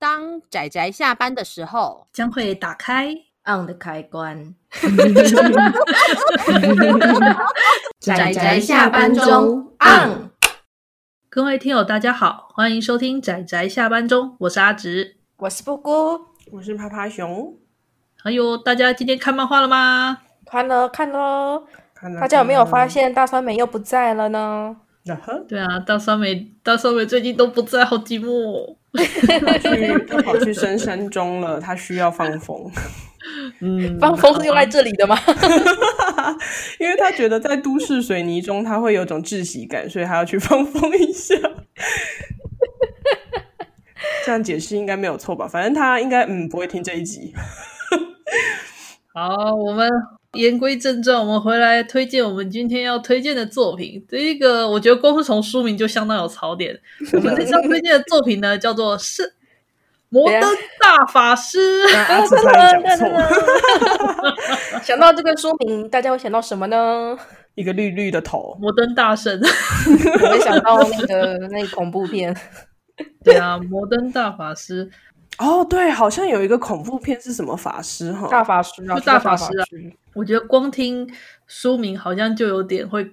当仔仔下班的时候，将会打开 on 的开关。仔仔下班中 on。各位听友，大家好，欢迎收听仔仔下班中，我是阿直，我是布姑，我是趴趴熊。还有大家今天看漫画了吗？看了，看了。大家有没有发现大酸梅又不在了呢？对啊，大酸梅，大酸梅最近都不在，好寂寞。他 去，他跑去深山中了，他需要放风。嗯，放风是用来这里的吗？因为他觉得在都市水泥中，他会有种窒息感，所以他要去放风一下。这样解释应该没有错吧？反正他应该嗯不会听这一集。好，我们。言归正传，我们回来推荐我们今天要推荐的作品。第一个我觉得光是从书名就相当有槽点。我们这次要推荐的作品呢，叫做《是 摩登大法师》。想到这个书名，大家会想到什么呢？一个绿绿的头，摩登大圣。我会想到那个那恐怖片。对啊，摩登大法师。哦，对，好像有一个恐怖片是什么法师哈？大法师啊，就大法师啊。我觉得光听书名好像就有点会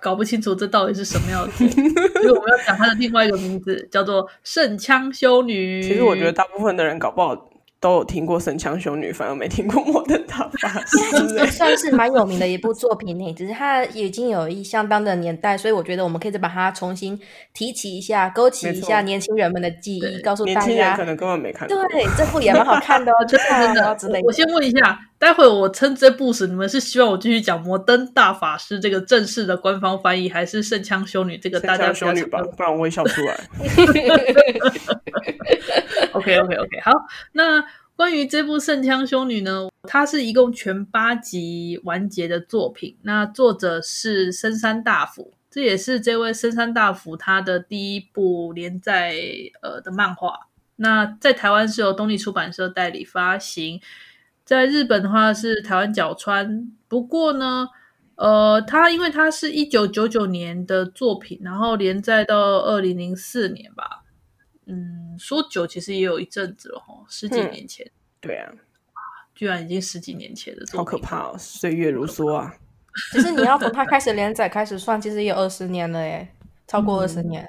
搞不清楚这到底是什么样的，所以我们要讲它的另外一个名字，叫做《圣枪修女》。其实我觉得大部分的人搞不好。都有听过《神枪修女》，反而没听过《摩登大法师》。其实算是蛮有名的一部作品呢，只是它已经有一相当的年代，所以我觉得我们可以再把它重新提起一下，勾起一下年轻人们的记忆，告诉大家。年轻人可能根本没看过。对，这部也蛮好看的哦，真的真的。我先问一下，待会我称这部时，你们是希望我继续讲《摩登大法师》这个正式的官方翻译，还是《圣枪修女》这个大家修女吧？不然我会笑出来。OK OK OK，好，那。关于这部《圣枪修女》呢，它是一共全八集完结的作品。那作者是深山大辅，这也是这位深山大辅他的第一部连载呃的漫画。那在台湾是由东立出版社代理发行，在日本的话是台湾角川。不过呢，呃，它因为它是一九九九年的作品，然后连载到二零零四年吧。嗯，说久其实也有一阵子了哈，十几年前。嗯、对啊，居然已经十几年前了，好可怕哦！岁月如梭啊。其实你要从他开始连载开始算，其实也有二十年了诶，超过二十年，嗯，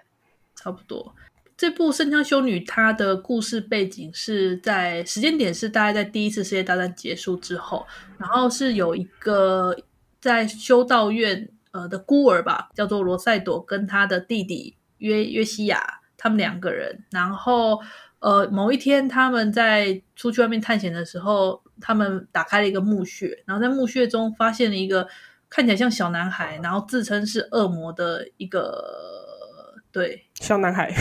差不多。这部《圣枪修女》它的故事背景是在时间点是大概在第一次世界大战结束之后，然后是有一个在修道院呃的孤儿吧，叫做罗赛朵，跟他的弟弟约约西亚。他们两个人，然后呃，某一天他们在出去外面探险的时候，他们打开了一个墓穴，然后在墓穴中发现了一个看起来像小男孩，然后自称是恶魔的一个对小男孩，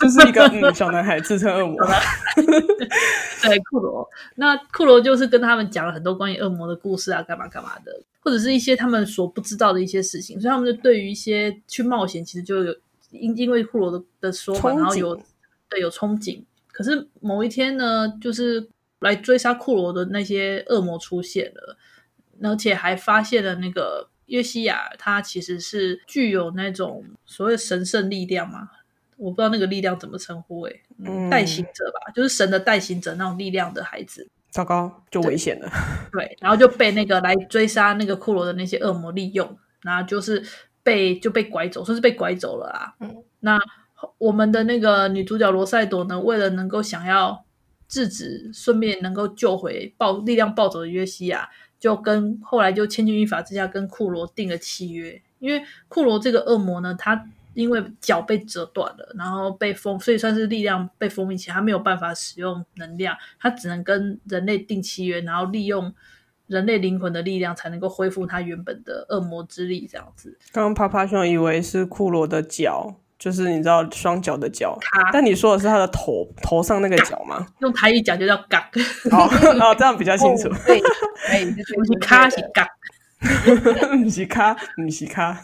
就是一个嗯小男孩自称恶魔，对库罗。那库罗就是跟他们讲了很多关于恶魔的故事啊，干嘛干嘛的，或者是一些他们所不知道的一些事情，所以他们就对于一些去冒险，其实就有。因因为库罗的的说法，然后有对有憧憬。可是某一天呢，就是来追杀库罗的那些恶魔出现了，而且还发现了那个约西亚，他其实是具有那种所谓神圣力量嘛，我不知道那个力量怎么称呼，诶，嗯，代行者吧，就是神的代行者那种力量的孩子。糟糕，就危险了。对，对，然后就被那个来追杀那个库罗的那些恶魔利用，然后就是。被就被拐走，算是被拐走了啊。嗯，那我们的那个女主角罗塞朵呢，为了能够想要制止，顺便能够救回暴力量暴走的约西亚，就跟后来就千钧一发之下跟库罗定了契约。因为库罗这个恶魔呢，他因为脚被折断了，然后被封，所以算是力量被封印起来，他没有办法使用能量，他只能跟人类定契约，然后利用。人类灵魂的力量才能够恢复他原本的恶魔之力，这样子。刚刚趴趴兄以为是库罗的脚，就是你知道双脚的脚，但你说的是他的头头上那个角吗？用台语讲就叫“嘎”。哦哦，这样比较清楚。哦、对，哎，不是卡是嘎，不是卡，不是卡。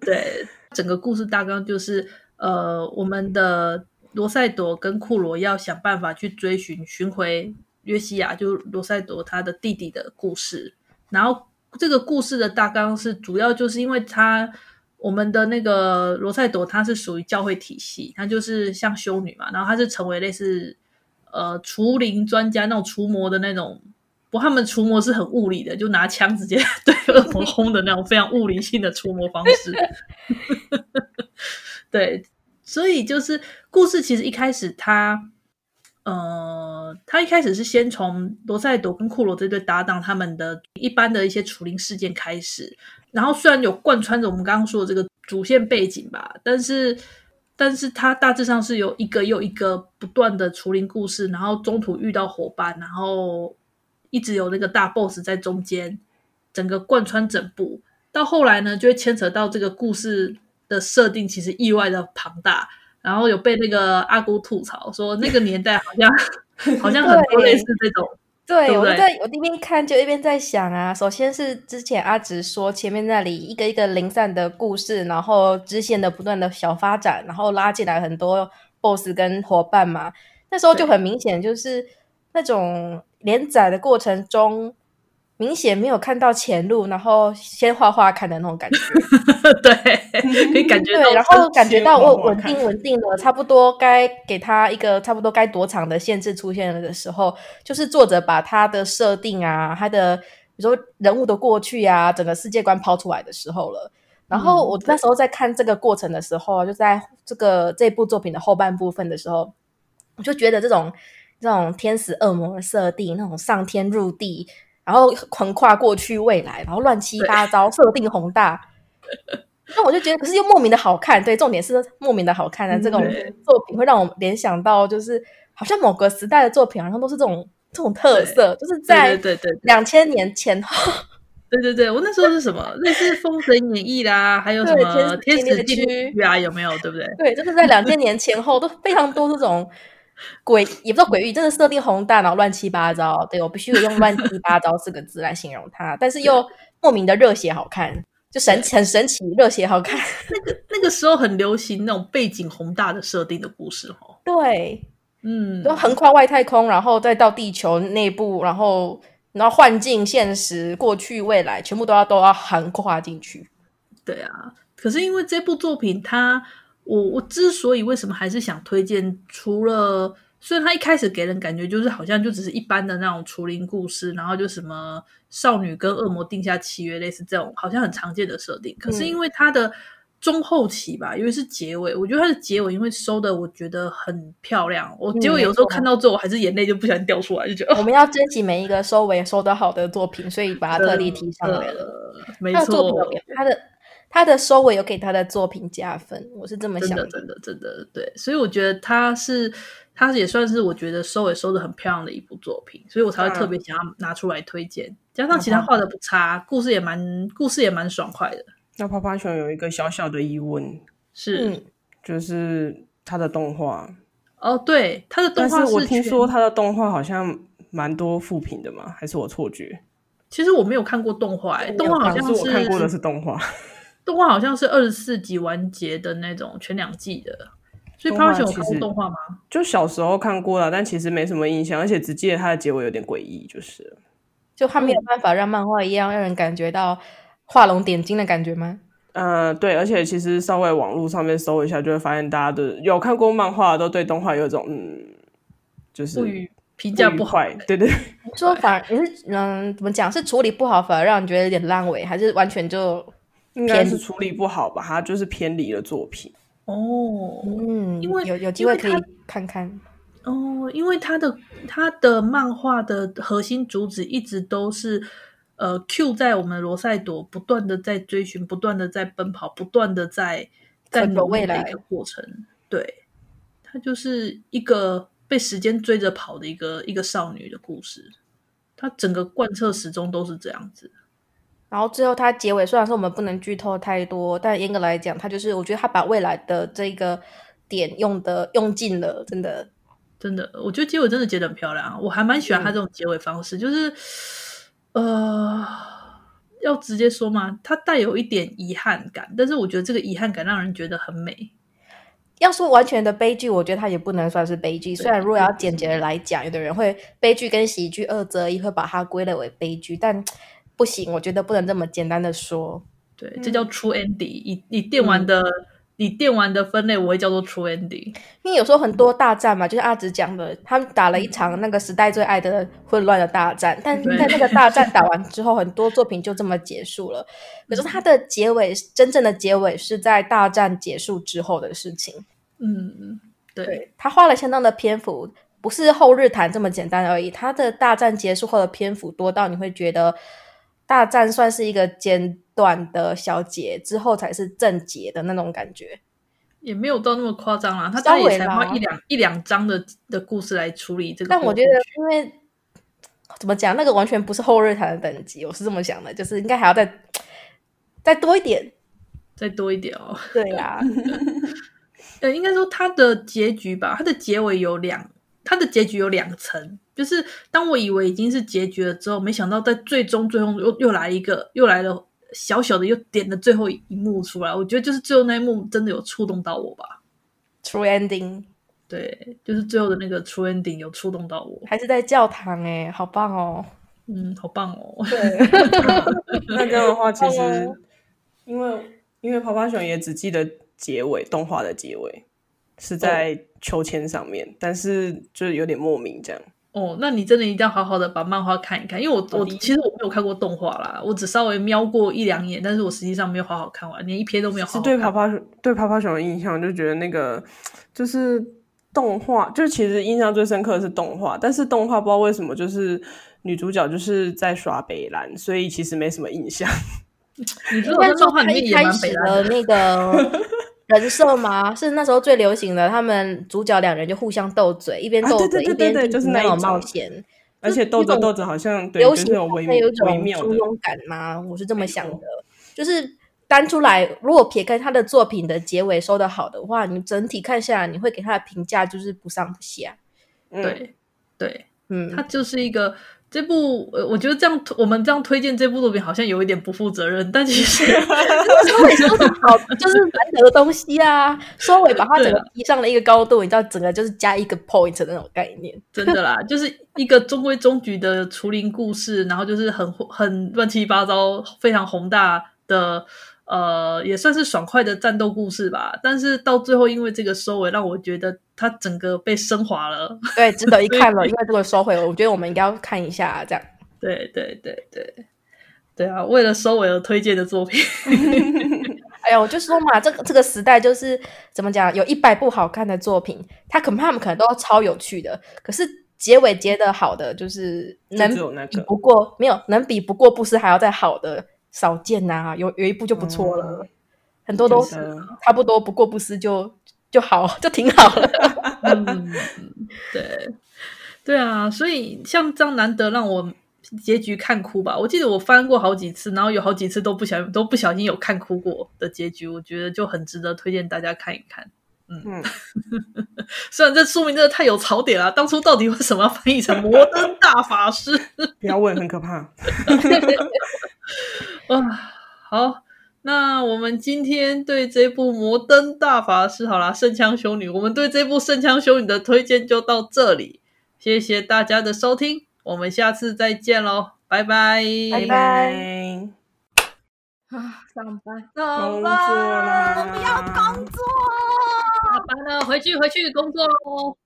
对，整个故事大纲就是，呃，我们的罗赛朵跟库罗要想办法去追寻寻回。约西亚就罗赛朵他的弟弟的故事，然后这个故事的大纲是主要就是因为他我们的那个罗赛朵，她是属于教会体系，她就是像修女嘛，然后她是成为类似呃除灵专家那种除魔的那种。不，他们除魔是很物理的，就拿枪直接 对恶魔轰的那种非常物理性的除魔方式。对，所以就是故事其实一开始他，呃，他一开始是先从罗赛朵跟库罗这对搭档他们的一般的一些除灵事件开始，然后虽然有贯穿着我们刚刚说的这个主线背景吧，但是，但是他大致上是有一个又一个不断的除灵故事，然后中途遇到伙伴，然后。一直有那个大 boss 在中间，整个贯穿整部，到后来呢，就会牵扯到这个故事的设定，其实意外的庞大。然后有被那个阿姑吐槽说，那个年代好像 好像很多类似这种。对，对，对，我在我一边看就一边在想啊，首先是之前阿直说前面那里一个一个零散的故事，然后支线的不断的小发展，然后拉进来很多 boss 跟伙伴嘛，那时候就很明显就是那种。连载的过程中，明显没有看到前路，然后先画画看的那种感觉。对，可以感觉到。对，然后感觉到我稳定稳定了，差不多该给他一个差不多该躲场的限制出现了的时候，就是作者把他的设定啊，他的比如说人物的过去啊，整个世界观抛出来的时候了。然后我那时候在看这个过程的时候，就在这个这部作品的后半部分的时候，我就觉得这种。这种天使恶魔的设定，那种上天入地，然后横跨过去未来，然后乱七八糟，设定宏大。那我就觉得，可是又莫名的好看。对，重点是莫名的好看的、嗯、这种作品，会让我联想到，就是好像某个时代的作品，好像都是这种这种特色，就是在对对对两千年前后。对对对，我那时候是什么？类似《封神演义》啦，还有什么《天使禁区》啊？有没有？对不对？对，就是在两千年前后都非常多这种。诡也不知道诡异，真的设定宏大，然后乱七八糟。对，我必须用“乱七八糟”四个字来形容它，但是 又莫名的热血好看，就神很神奇，热血好看。那个那个时候很流行那种背景宏大的设定的故事哦。对，嗯，都横跨外太空，然后再到地球内部，然后然后幻境、现实、过去、未来，全部都要都要横跨进去。对啊，可是因为这部作品它。我我之所以为什么还是想推荐，除了虽然他一开始给人感觉就是好像就只是一般的那种除灵故事，然后就什么少女跟恶魔定下契约，类似这种好像很常见的设定。可是因为它的中后期吧，因为是结尾，我觉得它的结尾因为收的我觉得很漂亮。我结尾有时候看到之后，我还是眼泪就不小心掉出来，就觉得我们要珍惜每一个收尾收的好的作品，所以把它特地提上来了。没错，他的。他的收尾有给他的作品加分，我是这么想的。真的，真的，真的，对，所以我觉得他是，他也算是我觉得收尾收的很漂亮的一部作品，所以我才会特别想要拿出来推荐。加上其他画的不差，故事也蛮，故事也蛮爽快的。那泡泡熊有一个小小的疑问，是，嗯、就是他的动画。哦，对，他的动画，是我听说他的动画好像蛮多负评的嘛，还是我错觉？其实我没有看过动画、欸，动画好像，是我看过的是动画。动画好像是二十四集完结的那种，全两季的。所以趴趴熊有看过动画吗？就小时候看过了，但其实没什么印象，而且只记得它的结尾有点诡异，就是。就他没有办法让漫画一样让人感觉到画龙点睛的感觉吗？嗯、呃，对，而且其实稍微网络上面搜一下，就会发现大家的有看过漫画都对动画有一种嗯，就是评价不好。对对，说反而也是嗯，怎么讲是处理不好，反而让人觉得有点烂尾，还是完全就。应该是处理不好吧，他就是偏离了作品哦。嗯，因为有有机会可以看看哦，因为他的他的漫画的核心主旨一直都是呃，Q 在我们罗塞朵不断的在追寻，不断的在奔跑，不断的在在努力的一个过程。对，他就是一个被时间追着跑的一个一个少女的故事，他整个贯彻始终都是这样子。然后最后，它结尾虽然说我们不能剧透太多，但严格来讲，它就是我觉得他把未来的这个点用的用尽了，真的，真的，我觉得结尾真的结得很漂亮，我还蛮喜欢他这种结尾方式，嗯、就是呃，要直接说嘛，它带有一点遗憾感，但是我觉得这个遗憾感让人觉得很美。要说完全的悲剧，我觉得它也不能算是悲剧。虽然如果要简洁的来讲，有的人会悲剧跟喜剧二择一，会把它归类为悲剧，但。不行，我觉得不能这么简单的说。对，这叫 true ending。以以电玩的。嗯以电玩的分类，我会叫做 true ending。因为有时候很多大战嘛，就是阿紫讲的，他们打了一场那个时代最爱的混乱的大战，但在那个大战打完之后，很多作品就这么结束了。可是它的结尾，真正的结尾是在大战结束之后的事情。嗯，对，对，他花了相当的篇幅，不是后日谈这么简单而已。他的大战结束后的篇幅多到你会觉得。大战算是一个简短的小节，之后才是正节的那种感觉，也没有到那么夸张啦。他大概也才花一两一两章的的故事来处理这个。但我觉得，因为怎么讲，那个完全不是后日谈的等级，我是这么想的，就是应该还要再再多一点，再多一点哦。对呀、啊，呃，应该说它的结局吧，它的结尾有两，它的结局有两层。就是当我以为已经是结局了之后，没想到在最终最后又又来一个，又来了小小的又点的最后一幕出来。我觉得就是最后那一幕真的有触动到我吧。True ending，对，就是最后的那个 True ending 有触动到我。还是在教堂哎，好棒哦，嗯，好棒哦。对，那这样的话，其实因为因为泡泡熊也只记得结尾，动画的结尾是在秋千上面，但是就是有点莫名这样。哦，那你真的一定要好好的把漫画看一看，因为我我其实我没有看过动画啦，我只稍微瞄过一两眼，但是我实际上没有好好看完，连一篇都没有好好看。是对泡泡对泡泡熊的印象就觉得那个就是动画，就其实印象最深刻的是动画，但是动画不知道为什么就是女主角就是在耍北兰，所以其实没什么印象。你知道动画里面也蛮北兰的那个。人设吗？是那时候最流行的，他们主角两人就互相斗嘴，一边斗嘴、啊、一边就是那种冒险，而且斗着斗着好像流行，有微有一种簇拥感吗？我是这么想的，就是单出来，如果撇开他的作品的结尾收的好的话，你整体看下来，你会给他的评价就是不上不下。嗯、对对，嗯，他就是一个。这部呃，我觉得这样我们这样推荐这部作品好像有一点不负责任，但其实收尾收的好，就是难得的东西啊。收尾把它整个提上了一个高度，你知道，整个就是加一个 point 的那种概念。真的啦，就是一个中规中矩的丛林故事，然后就是很很乱七八糟、非常宏大的。呃，也算是爽快的战斗故事吧，但是到最后，因为这个收尾，让我觉得它整个被升华了。对，值得一看了，因为这个收尾，我觉得我们应该要看一下，这样。对对对对，对啊，为了收尾而推荐的作品。哎呀，我就说嘛，这个这个时代就是怎么讲，有一百部好看的作品，它恐怕他们可能都要超有趣的，可是结尾结的好的，就是能比不过，没有能比不过，布斯还要再好的。少见呐、啊，有有一部就不错了，嗯、很多都是差不多不过不失就就好，就挺好了。嗯，对，对啊，所以像这样难得让我结局看哭吧。我记得我翻过好几次，然后有好几次都不小心都不小心有看哭过的结局，我觉得就很值得推荐大家看一看。嗯，嗯 虽然这书名真的太有槽点了，当初到底为什么要翻译成《摩登大法师》？不要问，很可怕。啊，好，那我们今天对这部《摩登大法师》好啦，圣枪修女，我们对这部圣枪修女的推荐就到这里，谢谢大家的收听，我们下次再见喽，拜拜，拜拜。啊，上班，上班，我不要工作，下班了，回去回去工作喽。